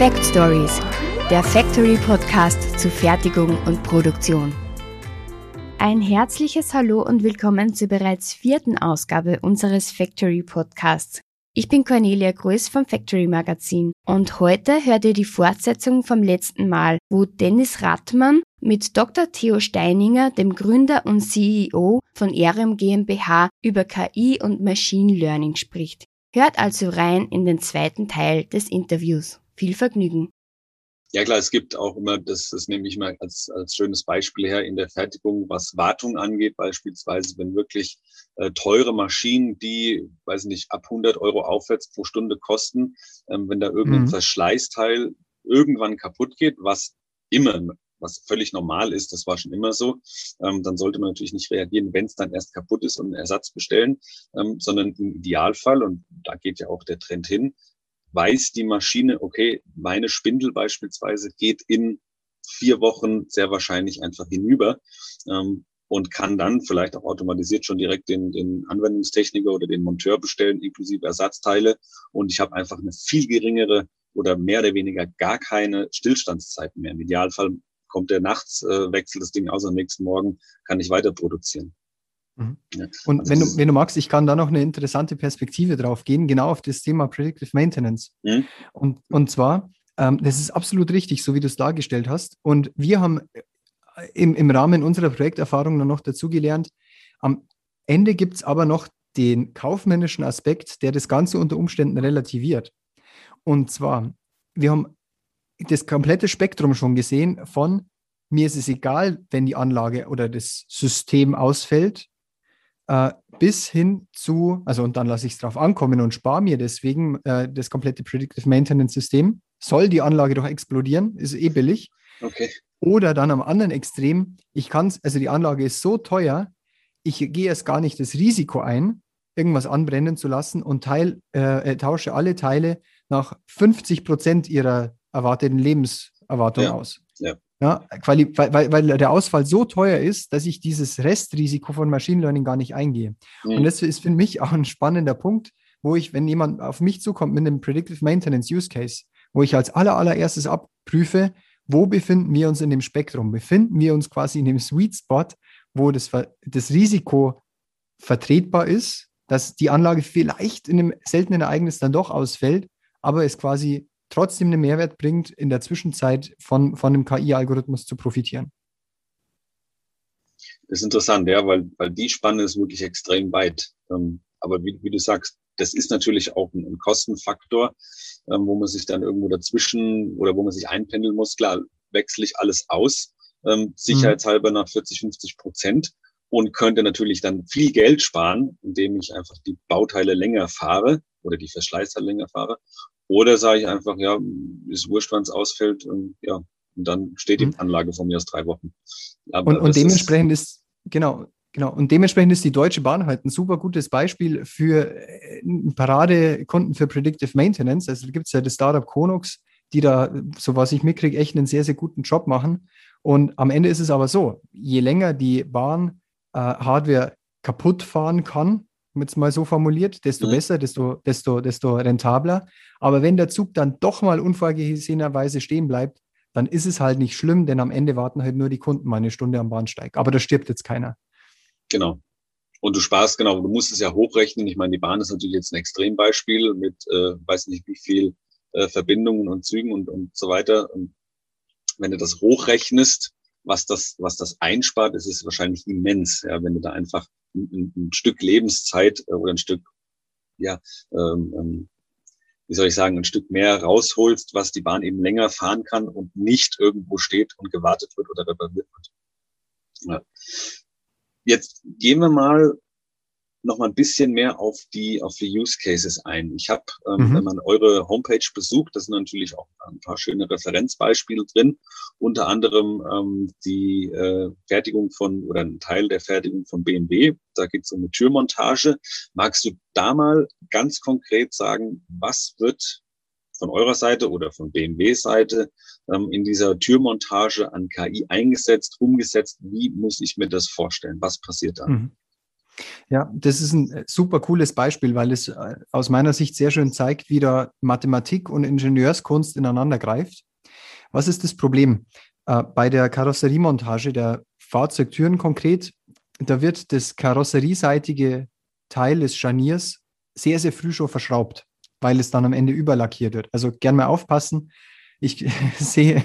Fact Stories, der Factory Podcast zu Fertigung und Produktion. Ein herzliches Hallo und willkommen zur bereits vierten Ausgabe unseres Factory Podcasts. Ich bin Cornelia Größ vom Factory Magazin und heute hört ihr die Fortsetzung vom letzten Mal, wo Dennis Rattmann mit Dr. Theo Steininger, dem Gründer und CEO von Erium GmbH, über KI und Machine Learning spricht. Hört also rein in den zweiten Teil des Interviews. Viel Vergnügen. Ja klar, es gibt auch immer, das, das nehme ich mal als, als schönes Beispiel her in der Fertigung, was Wartung angeht, beispielsweise, wenn wirklich äh, teure Maschinen, die, weiß nicht, ab 100 Euro aufwärts pro Stunde kosten, ähm, wenn da irgendein mhm. Verschleißteil irgendwann kaputt geht, was immer, was völlig normal ist, das war schon immer so, ähm, dann sollte man natürlich nicht reagieren, wenn es dann erst kaputt ist und einen Ersatz bestellen, ähm, sondern im Idealfall, und da geht ja auch der Trend hin, weiß die Maschine, okay, meine Spindel beispielsweise geht in vier Wochen sehr wahrscheinlich einfach hinüber ähm, und kann dann vielleicht auch automatisiert schon direkt den, den Anwendungstechniker oder den Monteur bestellen, inklusive Ersatzteile. Und ich habe einfach eine viel geringere oder mehr oder weniger gar keine Stillstandszeiten mehr. Im Idealfall kommt der nachts, äh, wechselt das Ding aus, am nächsten Morgen kann ich weiter produzieren. Mhm. Und wenn, du, wenn du magst, ich kann da noch eine interessante Perspektive drauf gehen, genau auf das Thema Predictive Maintenance. Mhm. Und, und zwar, ähm, das ist absolut richtig, so wie du es dargestellt hast. Und wir haben äh, im, im Rahmen unserer Projekterfahrung dann noch dazugelernt, am Ende gibt es aber noch den kaufmännischen Aspekt, der das Ganze unter Umständen relativiert. Und zwar, wir haben das komplette Spektrum schon gesehen von mir ist es egal, wenn die Anlage oder das System ausfällt, äh, bis hin zu, also und dann lasse ich es drauf ankommen und spare mir deswegen äh, das komplette Predictive Maintenance System. Soll die Anlage doch explodieren, ist eh billig. Okay. Oder dann am anderen Extrem, ich kann es, also die Anlage ist so teuer, ich gehe erst gar nicht das Risiko ein, irgendwas anbrennen zu lassen und teil, äh, äh tausche alle Teile nach 50 Prozent ihrer erwarteten Lebenserwartung ja. aus. Ja. Ja, weil, weil, weil der Ausfall so teuer ist, dass ich dieses Restrisiko von Machine Learning gar nicht eingehe. Mhm. Und das ist für mich auch ein spannender Punkt, wo ich, wenn jemand auf mich zukommt mit einem Predictive Maintenance Use Case, wo ich als aller, allererstes abprüfe, wo befinden wir uns in dem Spektrum? Befinden wir uns quasi in dem Sweet Spot, wo das, das Risiko vertretbar ist, dass die Anlage vielleicht in einem seltenen Ereignis dann doch ausfällt, aber es quasi trotzdem einen Mehrwert bringt, in der Zwischenzeit von, von dem KI-Algorithmus zu profitieren. Das ist interessant, ja, weil, weil die Spanne ist wirklich extrem weit. Ähm, aber wie, wie du sagst, das ist natürlich auch ein, ein Kostenfaktor, ähm, wo man sich dann irgendwo dazwischen oder wo man sich einpendeln muss. Klar, wechsle ich alles aus, ähm, sicherheitshalber nach 40, 50 Prozent und könnte natürlich dann viel Geld sparen, indem ich einfach die Bauteile länger fahre oder die Verschleißteile länger fahre oder sage ich einfach, ja, ist wurscht, wann es ausfällt und ja, und dann steht die mhm. Anlage von mir aus drei Wochen. Aber und, und dementsprechend ist, ist, genau, genau, und dementsprechend ist die Deutsche Bahn halt ein super gutes Beispiel für äh, Paradekunden für Predictive Maintenance. Also gibt es ja das Startup Konux, die da, so was ich mitkriege, echt einen sehr, sehr guten Job machen. Und am Ende ist es aber so, je länger die Bahn äh, Hardware kaputt fahren kann, jetzt mal so formuliert, desto mhm. besser, desto, desto, desto rentabler. Aber wenn der Zug dann doch mal unvorhergesehenerweise stehen bleibt, dann ist es halt nicht schlimm, denn am Ende warten halt nur die Kunden mal eine Stunde am Bahnsteig. Aber da stirbt jetzt keiner. Genau. Und du sparst, genau, du musst es ja hochrechnen. Ich meine, die Bahn ist natürlich jetzt ein Extrembeispiel mit, äh, weiß nicht wie viel äh, Verbindungen und Zügen und, und so weiter. Und wenn du das hochrechnest, was das, was das einspart, ist es wahrscheinlich immens. Ja, wenn du da einfach ein, ein Stück Lebenszeit äh, oder ein Stück, ja, ähm, ähm, wie soll ich sagen, ein Stück mehr rausholst, was die Bahn eben länger fahren kann und nicht irgendwo steht und gewartet wird oder repariert wird. Ja. Jetzt gehen wir mal noch mal ein bisschen mehr auf die auf die Use Cases ein. Ich habe, ähm, mhm. wenn man eure Homepage besucht, da sind natürlich auch ein paar schöne Referenzbeispiele drin. Unter anderem ähm, die äh, Fertigung von oder ein Teil der Fertigung von BMW. Da geht es um eine Türmontage. Magst du da mal ganz konkret sagen, was wird von eurer Seite oder von BMW-Seite ähm, in dieser Türmontage an KI eingesetzt, umgesetzt? Wie muss ich mir das vorstellen? Was passiert da? Mhm. Ja, das ist ein super cooles Beispiel, weil es äh, aus meiner Sicht sehr schön zeigt, wie da Mathematik und Ingenieurskunst ineinander greift. Was ist das Problem? Äh, bei der Karosseriemontage der Fahrzeugtüren konkret, da wird das karosserieseitige Teil des Scharniers sehr, sehr früh schon verschraubt, weil es dann am Ende überlackiert wird. Also gern mal aufpassen. Ich sehe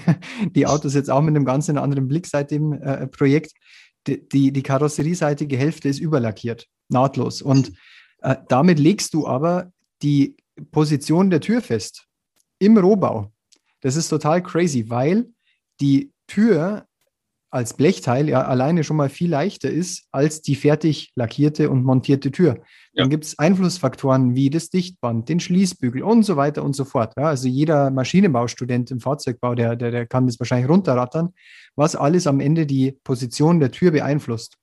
die Autos jetzt auch mit einem ganz anderen Blick seit dem äh, Projekt die, die, die karosserieseitige Hälfte ist überlackiert, nahtlos. Und äh, damit legst du aber die Position der Tür fest im Rohbau. Das ist total crazy, weil die Tür als Blechteil ja alleine schon mal viel leichter ist als die fertig lackierte und montierte Tür. Ja. Dann gibt es Einflussfaktoren wie das Dichtband, den Schließbügel und so weiter und so fort. Ja, also jeder Maschinenbaustudent im Fahrzeugbau, der, der, der kann das wahrscheinlich runterrattern, was alles am Ende die Position der Tür beeinflusst.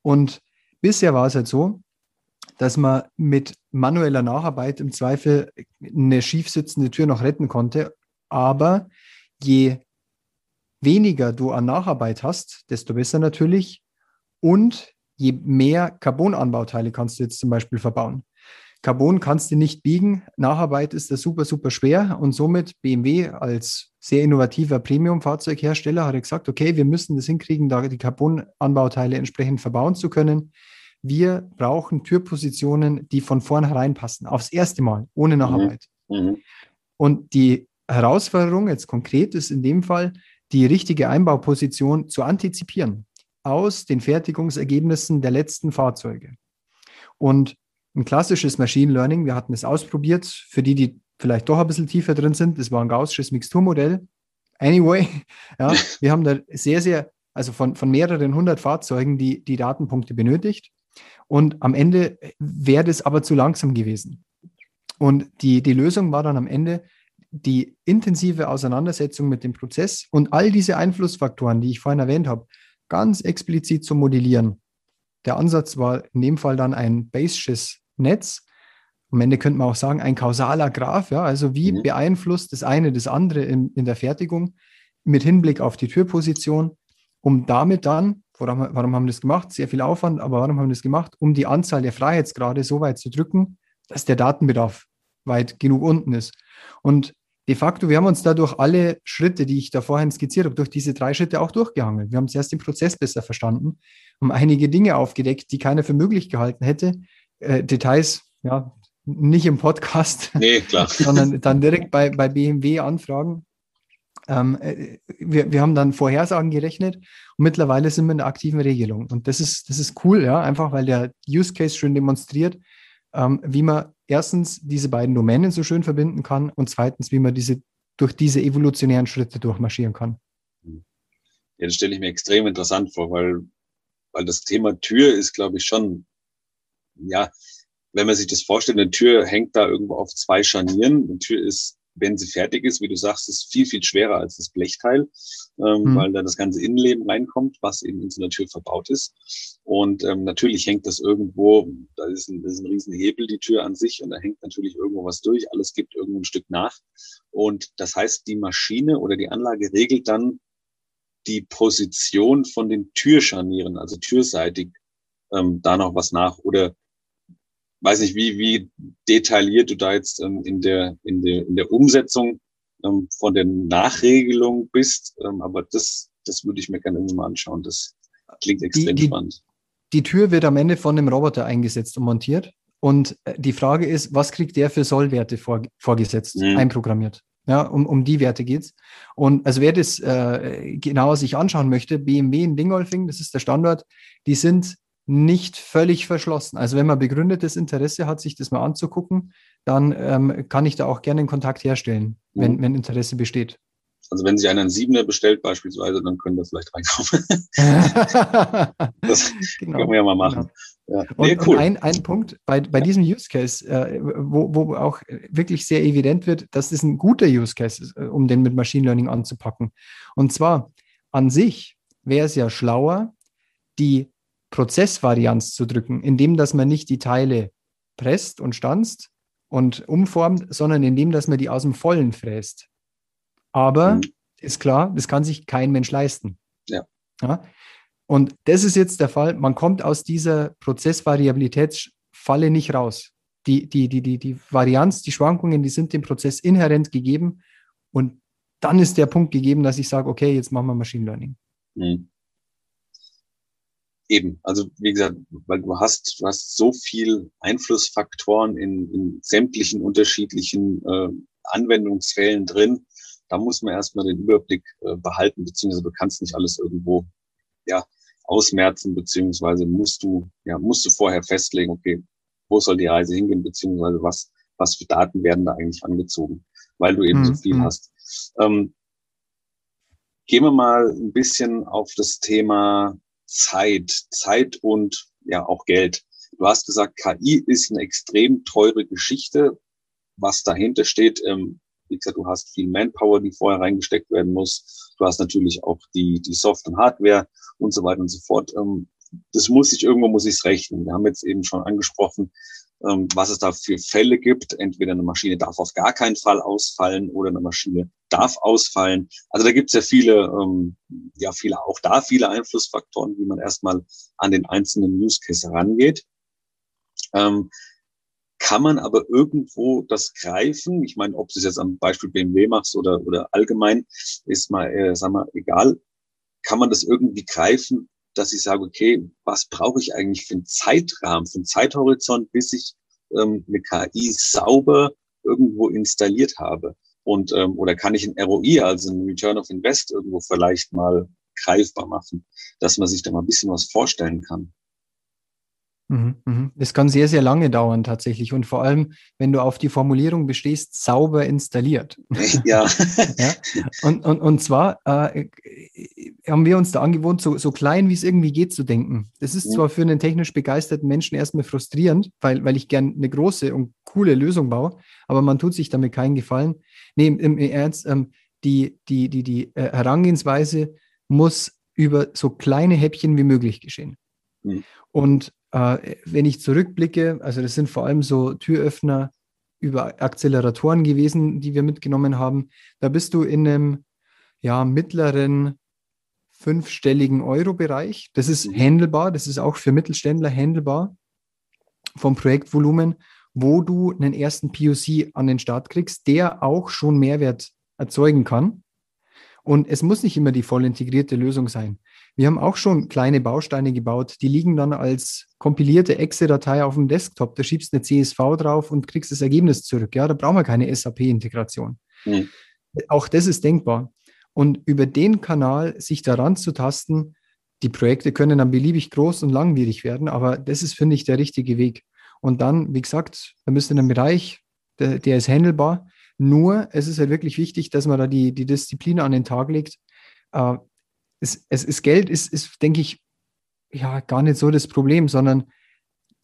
Und bisher war es halt so, dass man mit manueller Nacharbeit im Zweifel eine schief sitzende Tür noch retten konnte. Aber je weniger du an Nacharbeit hast, desto besser natürlich. Und je mehr Carbon-Anbauteile kannst du jetzt zum Beispiel verbauen. Carbon kannst du nicht biegen. Nacharbeit ist das super, super schwer. Und somit BMW als sehr innovativer Premium-Fahrzeughersteller hat gesagt, okay, wir müssen das hinkriegen, da die Carbon-Anbauteile entsprechend verbauen zu können. Wir brauchen Türpositionen, die von vornherein passen. Aufs erste Mal, ohne mhm. Nacharbeit. Mhm. Und die Herausforderung jetzt konkret ist in dem Fall, die richtige Einbauposition zu antizipieren aus den Fertigungsergebnissen der letzten Fahrzeuge. Und ein klassisches Machine Learning, wir hatten es ausprobiert, für die, die vielleicht doch ein bisschen tiefer drin sind, das war ein gaussisches Mixturmodell. Anyway, ja, wir haben da sehr, sehr, also von, von mehreren hundert Fahrzeugen die, die Datenpunkte benötigt. Und am Ende wäre das aber zu langsam gewesen. Und die, die Lösung war dann am Ende, die intensive Auseinandersetzung mit dem Prozess und all diese Einflussfaktoren, die ich vorhin erwähnt habe, ganz explizit zu modellieren. Der Ansatz war in dem Fall dann ein Bayesches Netz. Am Ende könnte man auch sagen, ein kausaler Graph. Ja? Also wie mhm. beeinflusst das eine das andere in, in der Fertigung mit Hinblick auf die Türposition, um damit dann, warum, warum haben wir das gemacht? Sehr viel Aufwand, aber warum haben wir das gemacht? Um die Anzahl der Freiheitsgrade so weit zu drücken, dass der Datenbedarf weit genug unten ist. Und de facto, wir haben uns dadurch alle Schritte, die ich da vorhin skizziert habe, durch diese drei Schritte auch durchgehangelt. Wir haben zuerst den Prozess besser verstanden, haben einige Dinge aufgedeckt, die keiner für möglich gehalten hätte. Äh, Details, ja, nicht im Podcast, nee, sondern dann direkt bei, bei BMW anfragen. Ähm, äh, wir, wir haben dann Vorhersagen gerechnet und mittlerweile sind wir in der aktiven Regelung. Und das ist, das ist cool, ja, einfach weil der Use Case schön demonstriert, ähm, wie man erstens diese beiden Domänen so schön verbinden kann und zweitens, wie man diese durch diese evolutionären Schritte durchmarschieren kann. Ja, das stelle ich mir extrem interessant vor, weil, weil das Thema Tür ist, glaube ich, schon, ja, wenn man sich das vorstellt, eine Tür hängt da irgendwo auf zwei Scharnieren. Eine Tür ist wenn sie fertig ist, wie du sagst, ist viel, viel schwerer als das Blechteil, ähm, mhm. weil da das ganze Innenleben reinkommt, was eben in so einer Tür verbaut ist. Und ähm, natürlich hängt das irgendwo, da ist ein, das ist ein Riesenhebel, die Tür an sich, und da hängt natürlich irgendwo was durch, alles gibt irgendwo ein Stück nach. Und das heißt, die Maschine oder die Anlage regelt dann die Position von den Türscharnieren, also türseitig, ähm, da noch was nach oder weiß nicht, wie, wie detailliert du da jetzt ähm, in, der, in, der, in der Umsetzung ähm, von der Nachregelung bist, ähm, aber das, das würde ich mir gerne mal anschauen. Das klingt extrem die, die, spannend. Die Tür wird am Ende von einem Roboter eingesetzt und montiert. Und äh, die Frage ist, was kriegt der für Sollwerte vor, vorgesetzt, mhm. einprogrammiert? Ja, um, um die Werte geht's. Und also wer das äh, genauer sich anschauen möchte, BMW in Dingolfing, das ist der Standort, die sind nicht völlig verschlossen. Also wenn man begründetes Interesse hat, sich das mal anzugucken, dann ähm, kann ich da auch gerne einen Kontakt herstellen, mhm. wenn, wenn Interesse besteht. Also wenn sich einer einen Siebener bestellt beispielsweise, dann können wir vielleicht reinkaufen. das genau, können wir ja mal machen. Genau. Ja. Nee, und, cool. und ein, ein Punkt bei, bei ja. diesem Use Case, äh, wo, wo auch wirklich sehr evident wird, dass das ein guter Use Case ist, äh, um den mit Machine Learning anzupacken. Und zwar an sich wäre es ja schlauer, die Prozessvarianz zu drücken, indem dass man nicht die Teile presst und stanzt und umformt, sondern indem dass man die aus dem Vollen fräst. Aber mhm. ist klar, das kann sich kein Mensch leisten. Ja. ja. Und das ist jetzt der Fall. Man kommt aus dieser Prozessvariabilitätsfalle nicht raus. Die, die, die, die, die Varianz, die Schwankungen, die sind dem Prozess inhärent gegeben. Und dann ist der Punkt gegeben, dass ich sage, okay, jetzt machen wir Machine Learning. Mhm. Eben, also wie gesagt, weil du hast, du hast so viel Einflussfaktoren in, in sämtlichen unterschiedlichen äh, Anwendungsfällen drin. Da muss man erstmal den Überblick äh, behalten, beziehungsweise du kannst nicht alles irgendwo ja, ausmerzen, beziehungsweise musst du, ja, musst du vorher festlegen, okay, wo soll die Reise hingehen, beziehungsweise was, was für Daten werden da eigentlich angezogen, weil du eben mhm. so viel mhm. hast. Ähm, gehen wir mal ein bisschen auf das Thema Zeit, Zeit und ja auch Geld. Du hast gesagt, KI ist eine extrem teure Geschichte. Was dahinter steht, ähm, wie gesagt, du hast viel Manpower, die vorher reingesteckt werden muss. Du hast natürlich auch die, die Soft- und Hardware und so weiter und so fort. Ähm, das muss sich irgendwo muss ich rechnen. Wir haben jetzt eben schon angesprochen, was es da für Fälle gibt. Entweder eine Maschine darf auf gar keinen Fall ausfallen oder eine Maschine darf ausfallen. Also da gibt es ja viele, ähm, ja viele auch da viele Einflussfaktoren, wie man erstmal an den einzelnen Use Case herangeht. Ähm, kann man aber irgendwo das greifen? Ich meine, ob du es jetzt am Beispiel BMW machst oder, oder allgemein, ist mal, äh, sag mal, egal. Kann man das irgendwie greifen, dass ich sage, okay, was brauche ich eigentlich für einen Zeitrahmen, für einen Zeithorizont, bis ich ähm, eine KI sauber irgendwo installiert habe? Und ähm, oder kann ich ein ROI, also ein Return of Invest, irgendwo vielleicht mal greifbar machen, dass man sich da mal ein bisschen was vorstellen kann? Mhm, mhm. Es kann sehr, sehr lange dauern tatsächlich. Und vor allem, wenn du auf die Formulierung bestehst, sauber installiert. Ja. ja? Und, und, und zwar äh, haben wir uns da angewohnt, so, so klein wie es irgendwie geht zu denken. Das ist ja. zwar für einen technisch begeisterten Menschen erstmal frustrierend, weil, weil ich gern eine große und coole Lösung baue, aber man tut sich damit keinen Gefallen. Nee, im, im Ernst, ähm, die, die, die, die äh, Herangehensweise muss über so kleine Häppchen wie möglich geschehen. Mhm. Und äh, wenn ich zurückblicke, also das sind vor allem so Türöffner über Acceleratoren gewesen, die wir mitgenommen haben. Da bist du in einem ja, mittleren fünfstelligen Euro-Bereich. Das ist handelbar, das ist auch für Mittelständler handelbar vom Projektvolumen, wo du einen ersten POC an den Start kriegst, der auch schon Mehrwert erzeugen kann. Und es muss nicht immer die voll integrierte Lösung sein. Wir haben auch schon kleine Bausteine gebaut, die liegen dann als kompilierte Exe-Datei auf dem Desktop. Da schiebst eine CSV drauf und kriegst das Ergebnis zurück. Ja, da brauchen wir keine SAP-Integration. Mhm. Auch das ist denkbar. Und über den Kanal sich daran zu tasten, die Projekte können dann beliebig groß und langwierig werden, aber das ist, finde ich, der richtige Weg. Und dann, wie gesagt, wir müssen in einem Bereich, der, der ist handelbar. Nur, es ist halt wirklich wichtig, dass man da die, die Disziplin an den Tag legt, äh, es, es ist Geld, ist, ist, denke ich, ja, gar nicht so das Problem, sondern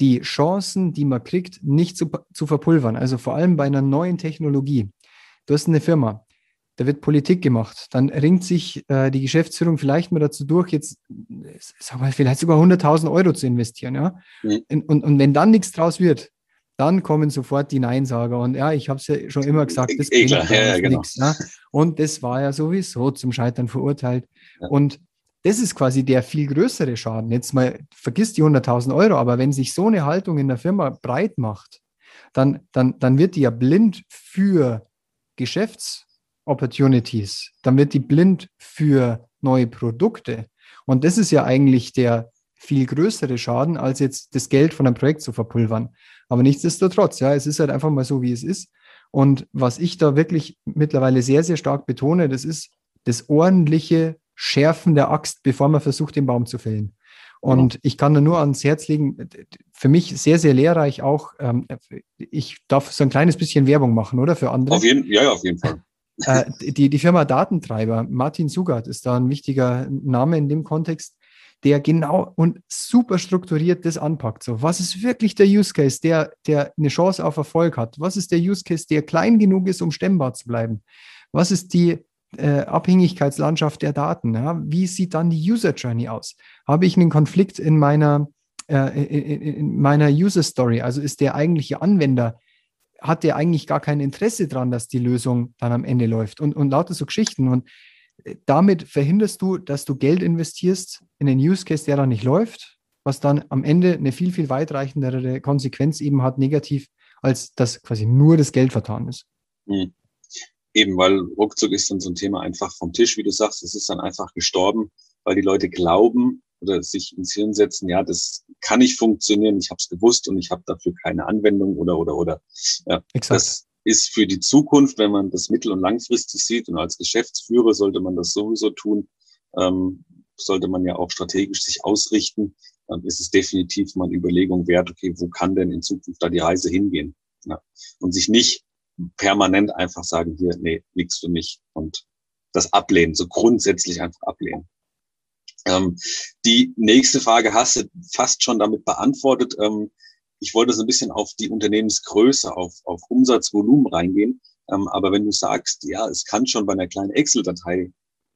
die Chancen, die man kriegt, nicht zu, zu verpulvern. Also vor allem bei einer neuen Technologie. Du hast eine Firma, da wird Politik gemacht. Dann ringt sich äh, die Geschäftsführung vielleicht mal dazu durch, jetzt sag mal, vielleicht sogar 100.000 Euro zu investieren. Ja? Mhm. Und, und wenn dann nichts draus wird, dann kommen sofort die Neinsager. Und ja, ich habe es ja schon immer gesagt, das bringt ja, ja, genau. nichts. Ja? Und das war ja sowieso zum Scheitern verurteilt. Ja. Und das ist quasi der viel größere Schaden. Jetzt mal, vergiss die 100.000 Euro, aber wenn sich so eine Haltung in der Firma breit macht, dann, dann, dann wird die ja blind für Geschäftsopportunities, dann wird die blind für neue Produkte. Und das ist ja eigentlich der viel größere Schaden, als jetzt das Geld von einem Projekt zu verpulvern. Aber nichtsdestotrotz, ja, es ist halt einfach mal so, wie es ist. Und was ich da wirklich mittlerweile sehr, sehr stark betone, das ist das ordentliche Schärfen der Axt, bevor man versucht, den Baum zu fällen. Und ich kann da nur ans Herz legen, für mich sehr, sehr lehrreich auch. Ähm, ich darf so ein kleines bisschen Werbung machen, oder? Für andere. Auf jeden, ja, ja, auf jeden Fall. Äh, die, die Firma Datentreiber, Martin Sugart ist da ein wichtiger Name in dem Kontext der genau und super strukturiert das anpackt. So, was ist wirklich der Use Case, der, der eine Chance auf Erfolg hat? Was ist der Use Case, der klein genug ist, um stemmbar zu bleiben? Was ist die äh, Abhängigkeitslandschaft der Daten? Ja? Wie sieht dann die User Journey aus? Habe ich einen Konflikt in meiner, äh, in, in meiner User Story? Also ist der eigentliche Anwender hat der eigentlich gar kein Interesse daran, dass die Lösung dann am Ende läuft und, und lauter so Geschichten. Und damit verhinderst du, dass du Geld investierst in einen Use Case, der dann nicht läuft, was dann am Ende eine viel, viel weitreichendere Konsequenz eben hat, negativ, als dass quasi nur das Geld vertan ist. Mhm. Eben, weil ruckzuck ist dann so ein Thema einfach vom Tisch, wie du sagst, es ist dann einfach gestorben, weil die Leute glauben oder sich ins Hirn setzen, ja, das kann nicht funktionieren, ich habe es gewusst und ich habe dafür keine Anwendung oder oder oder. Ja, Exakt. Das ist für die Zukunft, wenn man das mittel- und langfristig sieht und als Geschäftsführer sollte man das sowieso tun, ähm, sollte man ja auch strategisch sich ausrichten, dann ist es definitiv mal eine Überlegung wert, okay, wo kann denn in Zukunft da die Reise hingehen? Ja. Und sich nicht permanent einfach sagen, hier, nee, nichts für mich und das ablehnen, so grundsätzlich einfach ablehnen. Ähm, die nächste Frage hast du fast schon damit beantwortet. Ähm, ich wollte so ein bisschen auf die Unternehmensgröße, auf, auf Umsatzvolumen reingehen. Ähm, aber wenn du sagst, ja, es kann schon bei einer kleinen Excel-Datei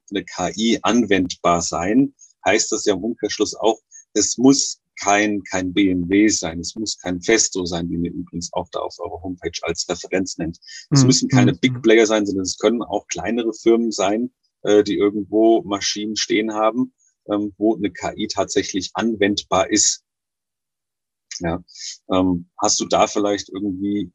eine KI anwendbar sein, heißt das ja im Umkehrschluss auch, es muss kein, kein BMW sein, es muss kein Festo sein, wie ihr übrigens auch da auf eurer Homepage als Referenz nennt. Es mhm. müssen keine mhm. Big Player sein, sondern es können auch kleinere Firmen sein, äh, die irgendwo Maschinen stehen haben, ähm, wo eine KI tatsächlich anwendbar ist. Ja, ähm, hast du da vielleicht irgendwie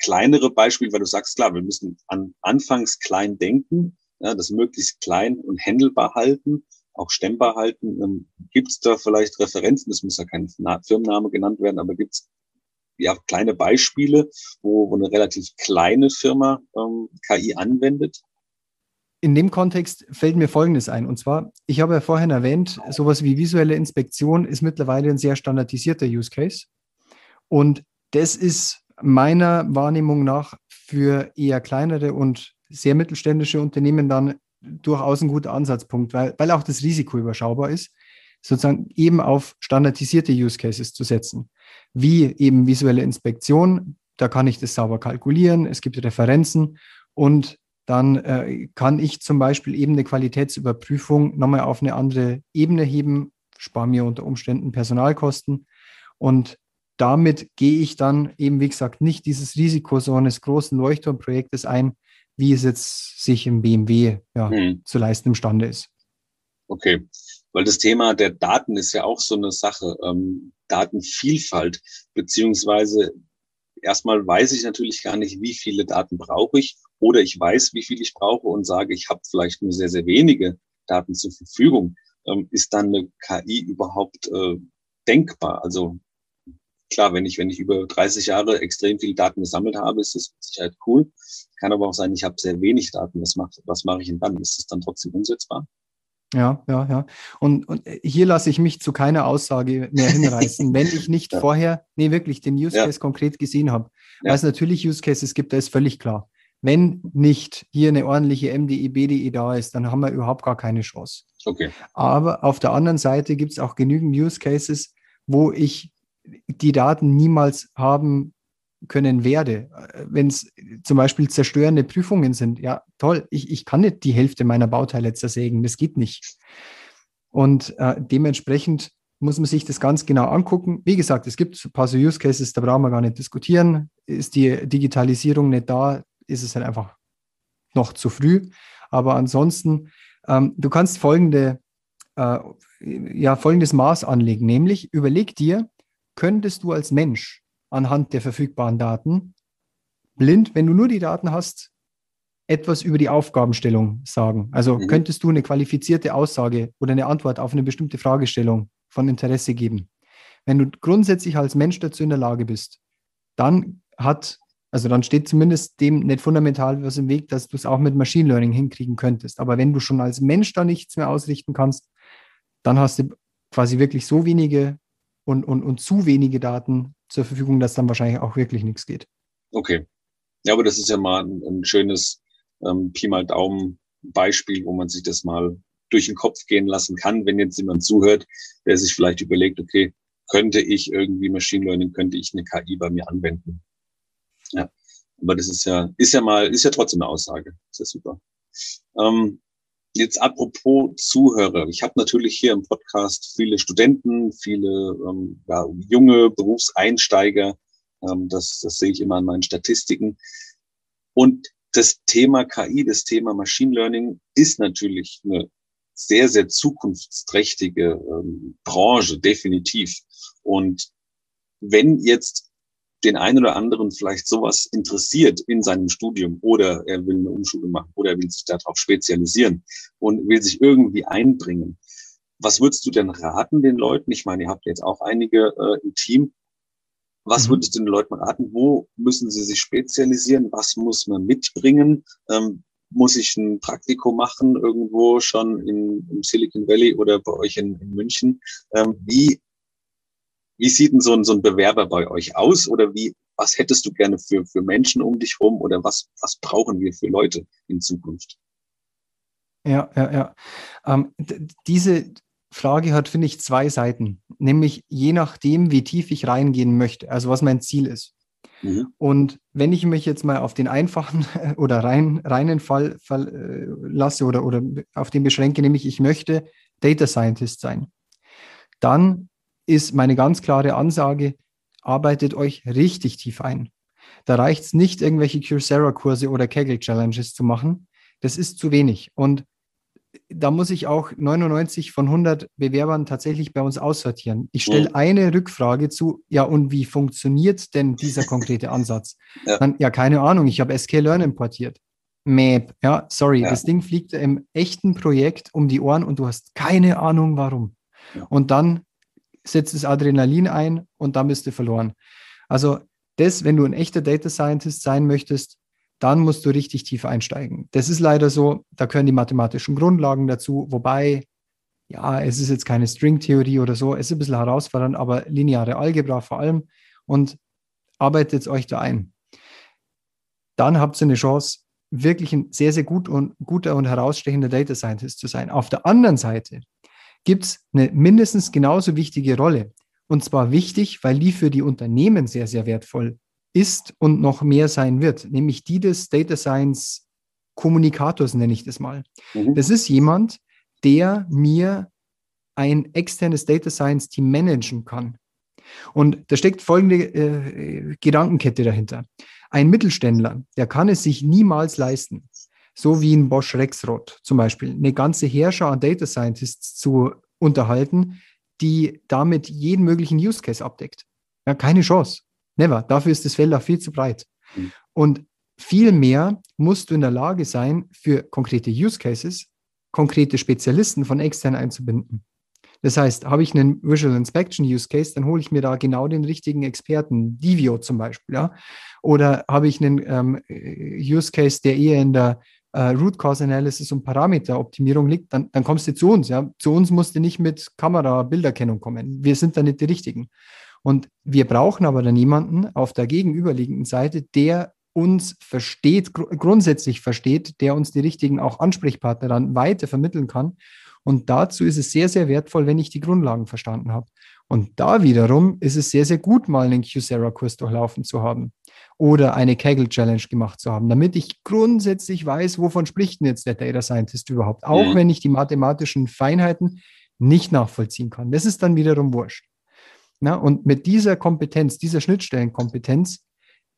kleinere Beispiele, weil du sagst, klar, wir müssen an, anfangs klein denken, ja, das möglichst klein und händelbar halten auch stemmbar halten. Ähm, gibt es da vielleicht Referenzen? Das muss ja kein Firmenname genannt werden, aber gibt es ja kleine Beispiele, wo, wo eine relativ kleine Firma ähm, KI anwendet? In dem Kontext fällt mir Folgendes ein. Und zwar, ich habe ja vorhin erwähnt, sowas wie visuelle Inspektion ist mittlerweile ein sehr standardisierter Use Case. Und das ist meiner Wahrnehmung nach für eher kleinere und sehr mittelständische Unternehmen dann durchaus ein guter Ansatzpunkt, weil, weil auch das Risiko überschaubar ist, sozusagen eben auf standardisierte Use Cases zu setzen, wie eben visuelle Inspektion. Da kann ich das sauber kalkulieren, es gibt Referenzen und dann äh, kann ich zum Beispiel eben eine Qualitätsüberprüfung nochmal auf eine andere Ebene heben, spare mir unter Umständen Personalkosten und damit gehe ich dann eben, wie gesagt, nicht dieses Risiko so eines großen Leuchtturmprojektes ein, wie es jetzt sich im BMW ja, hm. zu leisten imstande ist. Okay, weil das Thema der Daten ist ja auch so eine Sache. Ähm, Datenvielfalt, beziehungsweise erstmal weiß ich natürlich gar nicht, wie viele Daten brauche ich oder ich weiß, wie viel ich brauche und sage, ich habe vielleicht nur sehr, sehr wenige Daten zur Verfügung. Ähm, ist dann eine KI überhaupt äh, denkbar? Also klar, wenn ich, wenn ich über 30 Jahre extrem viel Daten gesammelt habe, ist das mit Sicherheit cool. Kann aber auch sein, ich habe sehr wenig Daten. Was, macht, was mache ich denn dann? Ist das dann trotzdem umsetzbar? Ja, ja, ja. Und, und hier lasse ich mich zu keiner Aussage mehr hinreißen, wenn ich nicht ja. vorher, nee, wirklich den Use Case ja. konkret gesehen habe. Ja. Weil es natürlich Use Cases gibt, da ist völlig klar. Wenn nicht hier eine ordentliche MDE, BDE da ist, dann haben wir überhaupt gar keine Chance. Okay. Aber auf der anderen Seite gibt es auch genügend Use Cases, wo ich die Daten niemals haben können werde. Wenn es zum Beispiel zerstörende Prüfungen sind, ja toll, ich, ich kann nicht die Hälfte meiner Bauteile zersägen, das geht nicht. Und äh, dementsprechend muss man sich das ganz genau angucken. Wie gesagt, es gibt ein paar so Use Cases, da brauchen wir gar nicht diskutieren. Ist die Digitalisierung nicht da, ist es halt einfach noch zu früh. Aber ansonsten, ähm, du kannst folgende, äh, ja, folgendes Maß anlegen, nämlich überleg dir, könntest du als Mensch anhand der verfügbaren Daten blind, wenn du nur die Daten hast, etwas über die Aufgabenstellung sagen? Also mhm. könntest du eine qualifizierte Aussage oder eine Antwort auf eine bestimmte Fragestellung von Interesse geben? Wenn du grundsätzlich als Mensch dazu in der Lage bist, dann hat, also dann steht zumindest dem nicht fundamental was im Weg, dass du es auch mit Machine Learning hinkriegen könntest. Aber wenn du schon als Mensch da nichts mehr ausrichten kannst, dann hast du quasi wirklich so wenige und, und, und zu wenige Daten zur Verfügung, dass dann wahrscheinlich auch wirklich nichts geht. Okay. Ja, aber das ist ja mal ein, ein schönes ähm, Pi mal Daumen Beispiel, wo man sich das mal durch den Kopf gehen lassen kann, wenn jetzt jemand zuhört, der sich vielleicht überlegt, okay, könnte ich irgendwie Machine Learning, könnte ich eine KI bei mir anwenden? Ja, aber das ist ja, ist ja mal, ist ja trotzdem eine Aussage. Ist ja super. Ähm, Jetzt apropos Zuhörer. Ich habe natürlich hier im Podcast viele Studenten, viele ähm, ja, junge Berufseinsteiger. Ähm, das, das sehe ich immer an meinen Statistiken. Und das Thema KI, das Thema Machine Learning ist natürlich eine sehr, sehr zukunftsträchtige ähm, Branche, definitiv. Und wenn jetzt den einen oder anderen vielleicht sowas interessiert in seinem Studium oder er will eine Umschule machen oder er will sich darauf spezialisieren und will sich irgendwie einbringen. Was würdest du denn raten den Leuten? Ich meine, ihr habt jetzt auch einige äh, im Team. Was mhm. würdest du den Leuten raten? Wo müssen sie sich spezialisieren? Was muss man mitbringen? Ähm, muss ich ein Praktikum machen irgendwo schon in, im Silicon Valley oder bei euch in, in München? Ähm, wie wie sieht denn so ein, so ein Bewerber bei euch aus? Oder wie, was hättest du gerne für, für Menschen um dich rum? Oder was, was brauchen wir für Leute in Zukunft? Ja, ja, ja. Ähm, diese Frage hat, finde ich, zwei Seiten. Nämlich je nachdem, wie tief ich reingehen möchte, also was mein Ziel ist. Mhm. Und wenn ich mich jetzt mal auf den einfachen oder rein, reinen Fall verlasse oder, oder auf den beschränke, nämlich ich möchte Data Scientist sein, dann ist meine ganz klare Ansage, arbeitet euch richtig tief ein. Da reicht es nicht, irgendwelche Coursera-Kurse oder Kaggle-Challenges zu machen. Das ist zu wenig. Und da muss ich auch 99 von 100 Bewerbern tatsächlich bei uns aussortieren. Ich stelle mhm. eine Rückfrage zu, ja, und wie funktioniert denn dieser konkrete Ansatz? Ja, Dann, ja keine Ahnung, ich habe SK-Learn importiert. Map, ja, sorry, ja. das Ding fliegt im echten Projekt um die Ohren und du hast keine Ahnung warum. Und dann setzt das Adrenalin ein und dann bist du verloren. Also das, wenn du ein echter Data Scientist sein möchtest, dann musst du richtig tief einsteigen. Das ist leider so, da gehören die mathematischen Grundlagen dazu, wobei, ja, es ist jetzt keine Stringtheorie oder so, es ist ein bisschen herausfordernd, aber lineare Algebra vor allem und arbeitet euch da ein. Dann habt ihr eine Chance, wirklich ein sehr, sehr gut und, guter und herausstechender Data Scientist zu sein. Auf der anderen Seite gibt es eine mindestens genauso wichtige Rolle. Und zwar wichtig, weil die für die Unternehmen sehr, sehr wertvoll ist und noch mehr sein wird, nämlich die des Data Science Kommunikators, nenne ich das mal. Mhm. Das ist jemand, der mir ein externes Data Science Team managen kann. Und da steckt folgende äh, Gedankenkette dahinter. Ein Mittelständler, der kann es sich niemals leisten, so wie ein Bosch Rexroth zum Beispiel, eine ganze Herrscher an Data Scientists zu unterhalten, die damit jeden möglichen Use Case abdeckt. Ja, keine Chance. Never. Dafür ist das Feld auch viel zu breit. Mhm. Und viel mehr musst du in der Lage sein, für konkrete Use Cases konkrete Spezialisten von extern einzubinden. Das heißt, habe ich einen Visual Inspection Use Case, dann hole ich mir da genau den richtigen Experten, Divio zum Beispiel, ja. Oder habe ich einen ähm, Use Case, der eher in der äh, Root Cause Analysis und Parameteroptimierung liegt, dann, dann kommst du zu uns. Ja? Zu uns musst du nicht mit Kamera, Bilderkennung kommen. Wir sind da nicht die Richtigen. Und wir brauchen aber dann jemanden auf der gegenüberliegenden Seite, der uns versteht, gr grundsätzlich versteht, der uns die richtigen auch Ansprechpartner dann weiter vermitteln kann. Und dazu ist es sehr, sehr wertvoll, wenn ich die Grundlagen verstanden habe. Und da wiederum ist es sehr, sehr gut, mal einen Coursera-Kurs durchlaufen zu haben oder eine Kaggle Challenge gemacht zu haben, damit ich grundsätzlich weiß, wovon spricht denn jetzt der Data Scientist überhaupt, auch mhm. wenn ich die mathematischen Feinheiten nicht nachvollziehen kann. Das ist dann wiederum wurscht. Na, und mit dieser Kompetenz, dieser Schnittstellenkompetenz,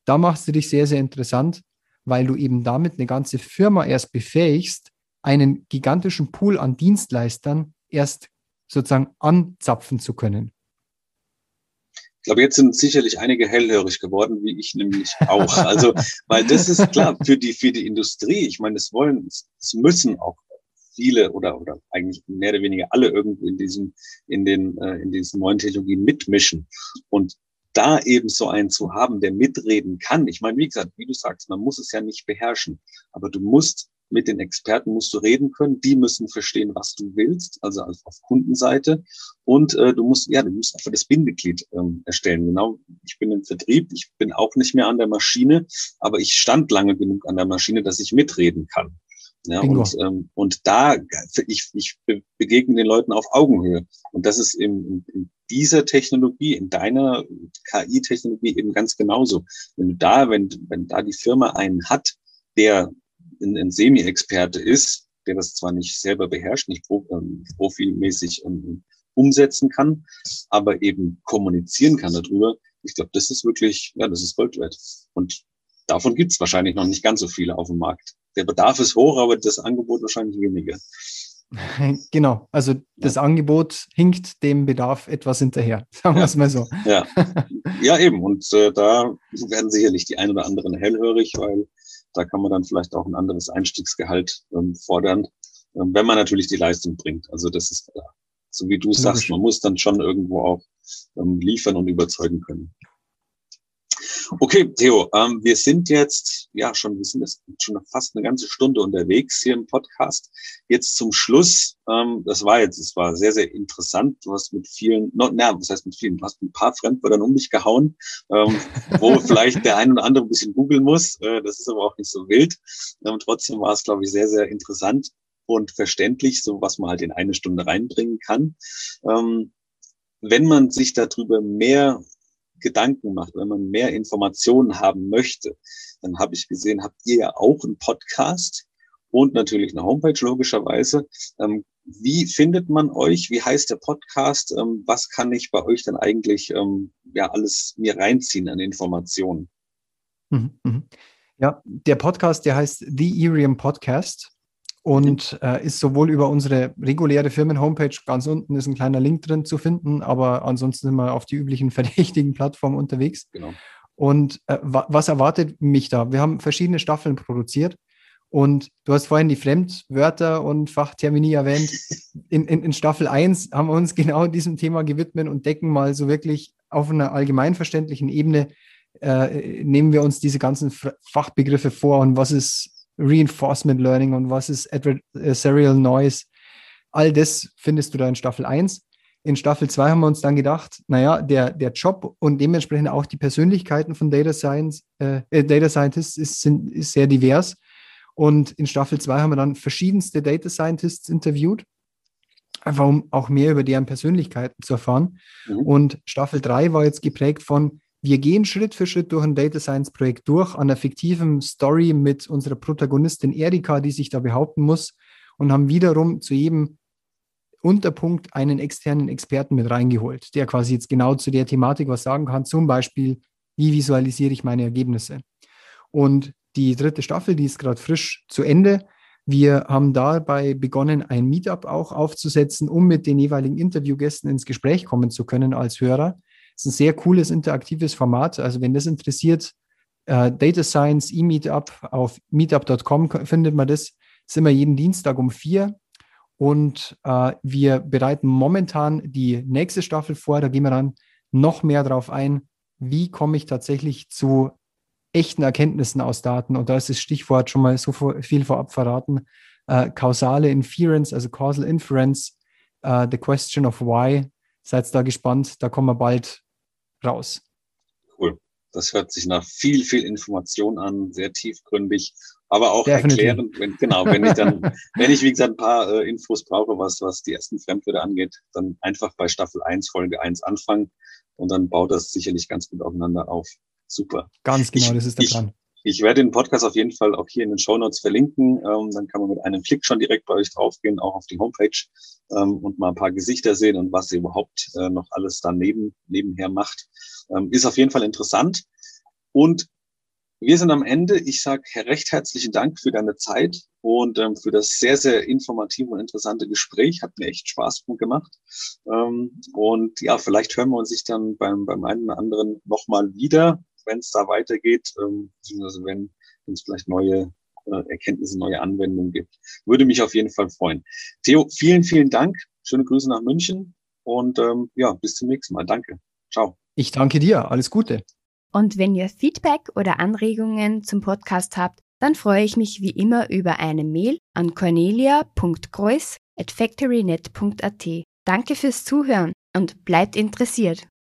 da machst du dich sehr, sehr interessant, weil du eben damit eine ganze Firma erst befähigst, einen gigantischen Pool an Dienstleistern erst sozusagen anzapfen zu können. Ich glaube, jetzt sind sicherlich einige hellhörig geworden, wie ich nämlich auch. Also, weil das ist klar für die, für die Industrie. Ich meine, es wollen, es müssen auch viele oder, oder eigentlich mehr oder weniger alle irgendwo in diesem, in den, äh, in diesen neuen Technologien mitmischen. Und da eben so einen zu haben, der mitreden kann. Ich meine, wie gesagt, wie du sagst, man muss es ja nicht beherrschen, aber du musst mit den Experten musst du reden können. Die müssen verstehen, was du willst, also auf Kundenseite. Und äh, du musst, ja, du musst einfach das Bindeglied ähm, erstellen. Genau, ich bin im Vertrieb, ich bin auch nicht mehr an der Maschine, aber ich stand lange genug an der Maschine, dass ich mitreden kann. Ja, und, ähm, und da, ich, ich begegne den Leuten auf Augenhöhe. Und das ist in, in dieser Technologie, in deiner KI-Technologie eben ganz genauso. Wenn du da, wenn, wenn da die Firma einen hat, der ein, ein Semi-Experte ist, der das zwar nicht selber beherrscht, nicht ähm, profilmäßig ähm, umsetzen kann, aber eben kommunizieren kann darüber. Ich glaube, das ist wirklich, ja, das ist Gold wert. Und davon gibt es wahrscheinlich noch nicht ganz so viele auf dem Markt. Der Bedarf ist hoch, aber das Angebot wahrscheinlich weniger. Genau, also das ja. Angebot hinkt dem Bedarf etwas hinterher, sagen wir es mal so. Ja, ja eben. Und äh, da werden sicherlich die ein oder anderen hellhörig, weil da kann man dann vielleicht auch ein anderes Einstiegsgehalt ähm, fordern, ähm, wenn man natürlich die Leistung bringt. Also das ist klar. So wie du sagst, man muss dann schon irgendwo auch ähm, liefern und überzeugen können. Okay, Theo, ähm, wir sind jetzt, ja, schon, wir sind jetzt schon fast eine ganze Stunde unterwegs hier im Podcast. Jetzt zum Schluss, ähm, das war jetzt, es war sehr, sehr interessant. Du hast mit vielen, no, na, was heißt mit vielen, du hast mit ein paar Fremdwörtern um mich gehauen, ähm, wo vielleicht der ein oder andere ein bisschen googeln muss. Äh, das ist aber auch nicht so wild. Ähm, trotzdem war es, glaube ich, sehr, sehr interessant und verständlich, so was man halt in eine Stunde reinbringen kann. Ähm, wenn man sich darüber mehr Gedanken macht, wenn man mehr Informationen haben möchte, dann habe ich gesehen, habt ihr ja auch einen Podcast und natürlich eine Homepage logischerweise. Ähm, wie findet man euch? Wie heißt der Podcast? Ähm, was kann ich bei euch dann eigentlich ähm, ja alles mir reinziehen an Informationen? Mhm, mhm. Ja, der Podcast, der heißt The Irium Podcast und äh, ist sowohl über unsere reguläre Firmen-Homepage, ganz unten ist ein kleiner Link drin zu finden, aber ansonsten sind wir auf die üblichen verdächtigen Plattformen unterwegs. Genau. Und äh, was erwartet mich da? Wir haben verschiedene Staffeln produziert und du hast vorhin die Fremdwörter und Fachtermini erwähnt. In, in, in Staffel 1 haben wir uns genau diesem Thema gewidmet und decken mal so wirklich auf einer allgemeinverständlichen Ebene, äh, nehmen wir uns diese ganzen Fachbegriffe vor und was ist Reinforcement Learning und was ist Adversarial Noise. All das findest du da in Staffel 1. In Staffel 2 haben wir uns dann gedacht, naja, der, der Job und dementsprechend auch die Persönlichkeiten von Data Science, äh, äh, Data Scientists ist, sind, ist sehr divers. Und in Staffel 2 haben wir dann verschiedenste Data Scientists interviewt, einfach um auch mehr über deren Persönlichkeiten zu erfahren. Mhm. Und Staffel 3 war jetzt geprägt von wir gehen Schritt für Schritt durch ein Data Science Projekt durch, an einer fiktiven Story mit unserer Protagonistin Erika, die sich da behaupten muss, und haben wiederum zu jedem Unterpunkt einen externen Experten mit reingeholt, der quasi jetzt genau zu der Thematik was sagen kann, zum Beispiel, wie visualisiere ich meine Ergebnisse. Und die dritte Staffel, die ist gerade frisch zu Ende. Wir haben dabei begonnen, ein Meetup auch aufzusetzen, um mit den jeweiligen Interviewgästen ins Gespräch kommen zu können als Hörer ist ein sehr cooles interaktives Format. Also wenn das interessiert, äh, Data Science E-Meetup auf meetup.com findet man das. Sind wir jeden Dienstag um vier. Und äh, wir bereiten momentan die nächste Staffel vor. Da gehen wir dann noch mehr darauf ein, wie komme ich tatsächlich zu echten Erkenntnissen aus Daten. Und da ist das Stichwort schon mal so viel vorab verraten. Äh, kausale Inference, also Causal Inference, uh, the question of why seid da gespannt, da kommen wir bald raus. Cool. Das hört sich nach viel, viel Information an, sehr tiefgründig, aber auch Definitiv. erklärend, wenn, genau, wenn ich dann, wenn ich, wie gesagt, ein paar äh, Infos brauche, was, was die ersten Fremdwörter angeht, dann einfach bei Staffel 1, Folge 1 anfangen und dann baut das sicherlich ganz gut aufeinander auf. Super. Ganz genau, ich, das ist der Plan. Ich werde den Podcast auf jeden Fall auch hier in den Show Notes verlinken. Ähm, dann kann man mit einem Klick schon direkt bei euch draufgehen, auch auf die Homepage ähm, und mal ein paar Gesichter sehen und was ihr überhaupt äh, noch alles daneben nebenher macht. Ähm, ist auf jeden Fall interessant. Und wir sind am Ende. Ich sage recht herzlichen Dank für deine Zeit und ähm, für das sehr, sehr informative und interessante Gespräch. Hat mir echt Spaß gemacht. Ähm, und ja, vielleicht hören wir uns sich dann beim, beim einen oder anderen nochmal wieder wenn es da weitergeht, ähm, beziehungsweise wenn es vielleicht neue äh, Erkenntnisse, neue Anwendungen gibt. Würde mich auf jeden Fall freuen. Theo, vielen, vielen Dank. Schöne Grüße nach München und ähm, ja, bis zum nächsten Mal. Danke. Ciao. Ich danke dir. Alles Gute. Und wenn ihr Feedback oder Anregungen zum Podcast habt, dann freue ich mich wie immer über eine Mail an cornelia.kreuz at factorynet.at. Danke fürs Zuhören und bleibt interessiert.